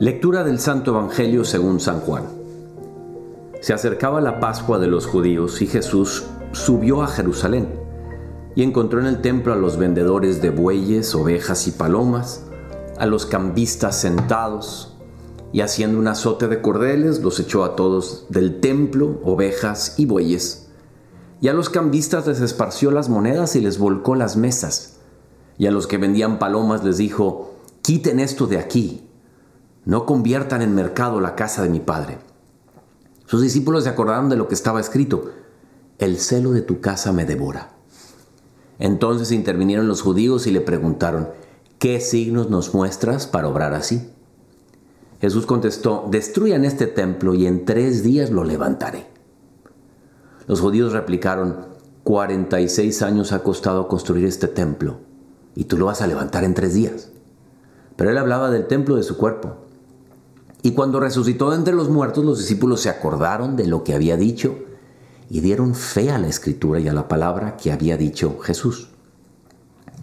Lectura del Santo Evangelio según San Juan. Se acercaba la Pascua de los judíos y Jesús subió a Jerusalén y encontró en el templo a los vendedores de bueyes, ovejas y palomas, a los cambistas sentados, y haciendo un azote de cordeles los echó a todos del templo, ovejas y bueyes. Y a los cambistas les esparció las monedas y les volcó las mesas. Y a los que vendían palomas les dijo, quiten esto de aquí no conviertan en mercado la casa de mi padre. Sus discípulos se acordaron de lo que estaba escrito, el celo de tu casa me devora. Entonces intervinieron los judíos y le preguntaron, ¿qué signos nos muestras para obrar así? Jesús contestó, destruyan este templo y en tres días lo levantaré. Los judíos replicaron, 46 años ha costado construir este templo y tú lo vas a levantar en tres días. Pero él hablaba del templo de su cuerpo. Y cuando resucitó entre los muertos, los discípulos se acordaron de lo que había dicho y dieron fe a la escritura y a la palabra que había dicho Jesús.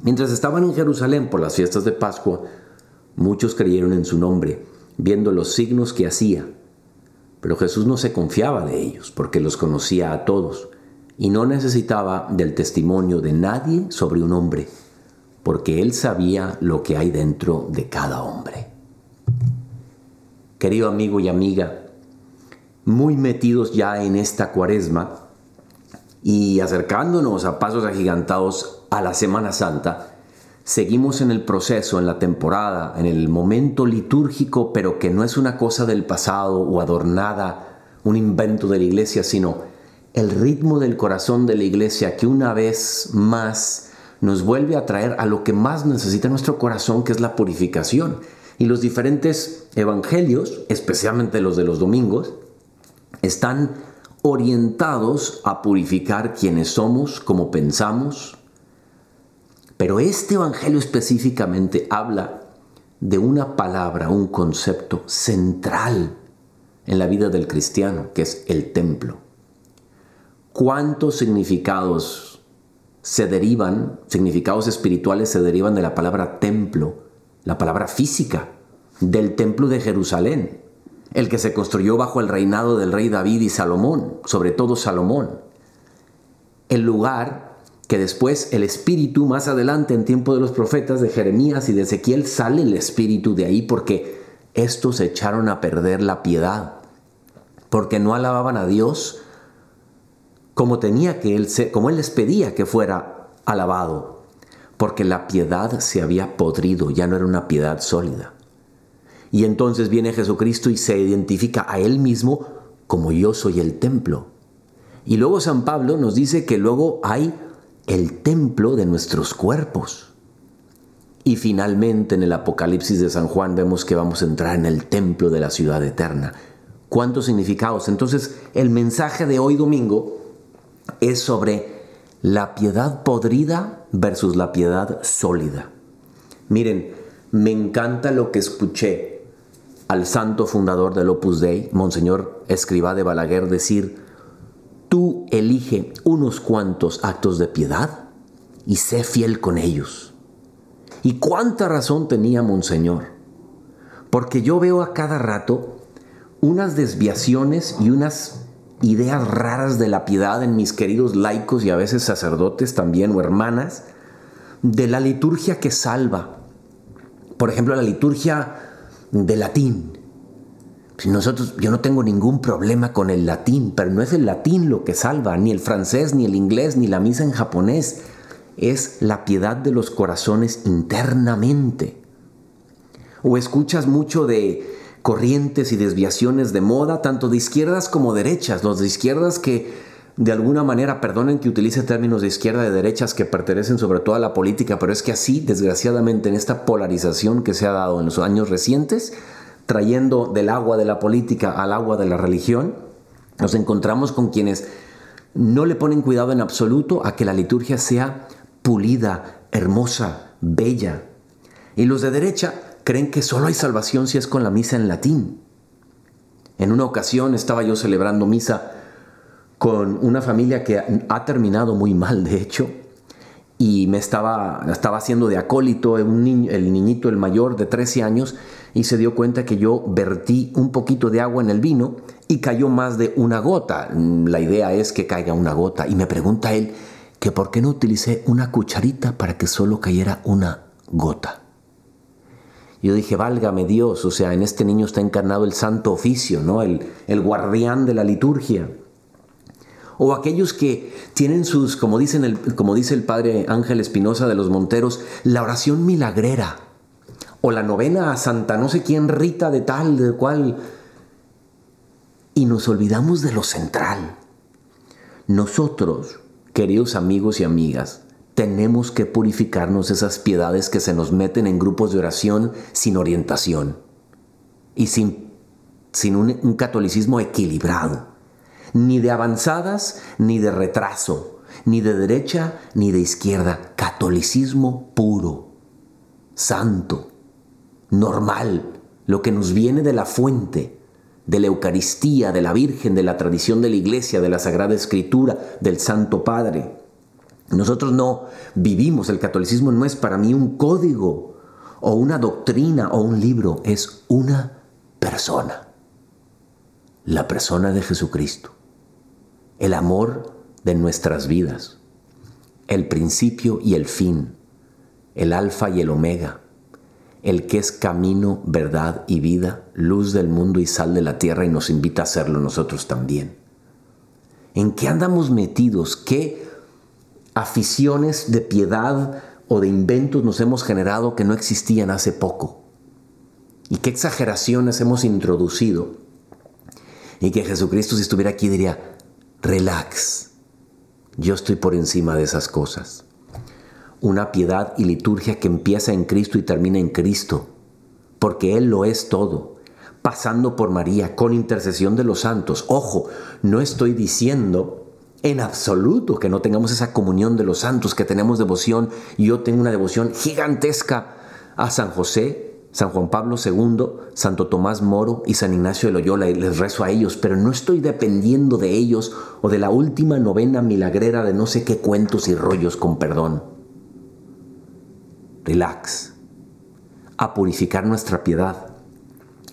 Mientras estaban en Jerusalén por las fiestas de Pascua, muchos creyeron en su nombre, viendo los signos que hacía. Pero Jesús no se confiaba de ellos, porque los conocía a todos, y no necesitaba del testimonio de nadie sobre un hombre, porque él sabía lo que hay dentro de cada hombre querido amigo y amiga, muy metidos ya en esta cuaresma y acercándonos a pasos agigantados a la Semana Santa, seguimos en el proceso, en la temporada, en el momento litúrgico, pero que no es una cosa del pasado o adornada, un invento de la iglesia, sino el ritmo del corazón de la iglesia que una vez más nos vuelve a traer a lo que más necesita nuestro corazón, que es la purificación y los diferentes evangelios, especialmente los de los domingos, están orientados a purificar quienes somos, como pensamos. Pero este evangelio específicamente habla de una palabra, un concepto central en la vida del cristiano, que es el templo. ¿Cuántos significados se derivan, significados espirituales se derivan de la palabra templo? La palabra física, del templo de Jerusalén, el que se construyó bajo el reinado del rey David y Salomón, sobre todo Salomón. El lugar que después el espíritu, más adelante en tiempo de los profetas de Jeremías y de Ezequiel, sale el espíritu de ahí porque estos echaron a perder la piedad, porque no alababan a Dios como tenía que él, como él les pedía que fuera alabado porque la piedad se había podrido, ya no era una piedad sólida. Y entonces viene Jesucristo y se identifica a él mismo como yo soy el templo. Y luego San Pablo nos dice que luego hay el templo de nuestros cuerpos. Y finalmente en el Apocalipsis de San Juan vemos que vamos a entrar en el templo de la ciudad eterna. ¿Cuántos significados? Entonces el mensaje de hoy domingo es sobre la piedad podrida versus la piedad sólida. Miren, me encanta lo que escuché al santo fundador del Opus Dei, Monseñor Escribá de Balaguer, decir, tú elige unos cuantos actos de piedad y sé fiel con ellos. ¿Y cuánta razón tenía Monseñor? Porque yo veo a cada rato unas desviaciones y unas ideas raras de la piedad en mis queridos laicos y a veces sacerdotes también o hermanas, de la liturgia que salva. Por ejemplo, la liturgia de latín. Nosotros, yo no tengo ningún problema con el latín, pero no es el latín lo que salva, ni el francés, ni el inglés, ni la misa en japonés. Es la piedad de los corazones internamente. O escuchas mucho de corrientes y desviaciones de moda, tanto de izquierdas como derechas. Los de izquierdas que de alguna manera, perdonen que utilice términos de izquierda y de derechas que pertenecen sobre todo a la política, pero es que así, desgraciadamente, en esta polarización que se ha dado en los años recientes, trayendo del agua de la política al agua de la religión, nos encontramos con quienes no le ponen cuidado en absoluto a que la liturgia sea pulida, hermosa, bella. Y los de derecha creen que solo hay salvación si es con la misa en latín. En una ocasión estaba yo celebrando misa con una familia que ha terminado muy mal, de hecho, y me estaba, estaba haciendo de acólito el niñito, el mayor de 13 años, y se dio cuenta que yo vertí un poquito de agua en el vino y cayó más de una gota. La idea es que caiga una gota. Y me pregunta él que por qué no utilicé una cucharita para que solo cayera una gota. Yo dije, válgame Dios, o sea, en este niño está encarnado el santo oficio, ¿no? El, el guardián de la liturgia. O aquellos que tienen sus, como, dicen el, como dice el padre Ángel Espinosa de los Monteros, la oración milagrera. O la novena a Santa no sé quién Rita de tal, de cual. Y nos olvidamos de lo central. Nosotros, queridos amigos y amigas, tenemos que purificarnos esas piedades que se nos meten en grupos de oración sin orientación y sin, sin un, un catolicismo equilibrado, ni de avanzadas ni de retraso, ni de derecha ni de izquierda, catolicismo puro, santo, normal, lo que nos viene de la fuente, de la Eucaristía, de la Virgen, de la tradición de la Iglesia, de la Sagrada Escritura, del Santo Padre. Nosotros no vivimos, el catolicismo no es para mí un código o una doctrina o un libro, es una persona. La persona de Jesucristo. El amor de nuestras vidas. El principio y el fin. El alfa y el omega. El que es camino, verdad y vida, luz del mundo y sal de la tierra y nos invita a hacerlo nosotros también. ¿En qué andamos metidos? ¿Qué aficiones de piedad o de inventos nos hemos generado que no existían hace poco. Y qué exageraciones hemos introducido. Y que Jesucristo si estuviera aquí diría, relax, yo estoy por encima de esas cosas. Una piedad y liturgia que empieza en Cristo y termina en Cristo, porque Él lo es todo, pasando por María, con intercesión de los santos. Ojo, no estoy diciendo en absoluto que no tengamos esa comunión de los santos, que tenemos devoción. Yo tengo una devoción gigantesca a San José, San Juan Pablo II, Santo Tomás Moro y San Ignacio de Loyola, y les rezo a ellos, pero no estoy dependiendo de ellos o de la última novena milagrera de no sé qué cuentos y rollos con perdón. Relax. A purificar nuestra piedad,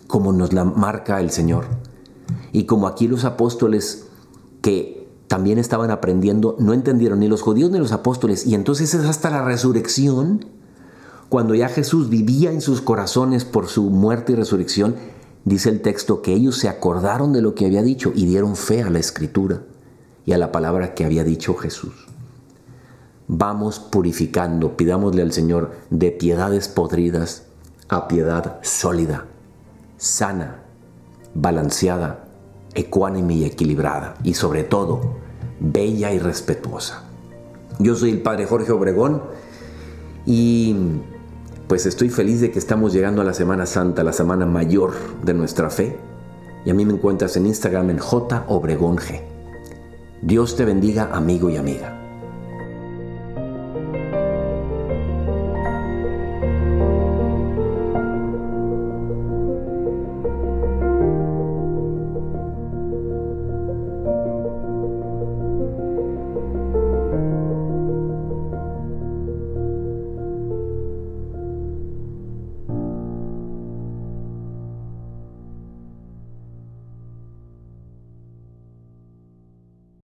como nos la marca el Señor. Y como aquí los apóstoles que también estaban aprendiendo, no entendieron ni los judíos ni los apóstoles. Y entonces es hasta la resurrección, cuando ya Jesús vivía en sus corazones por su muerte y resurrección, dice el texto que ellos se acordaron de lo que había dicho y dieron fe a la escritura y a la palabra que había dicho Jesús. Vamos purificando, pidámosle al Señor de piedades podridas a piedad sólida, sana, balanceada, ecuánime y equilibrada y sobre todo bella y respetuosa. Yo soy el Padre Jorge Obregón y pues estoy feliz de que estamos llegando a la Semana Santa, la semana mayor de nuestra fe. Y a mí me encuentras en Instagram en J Obregón G. Dios te bendiga, amigo y amiga.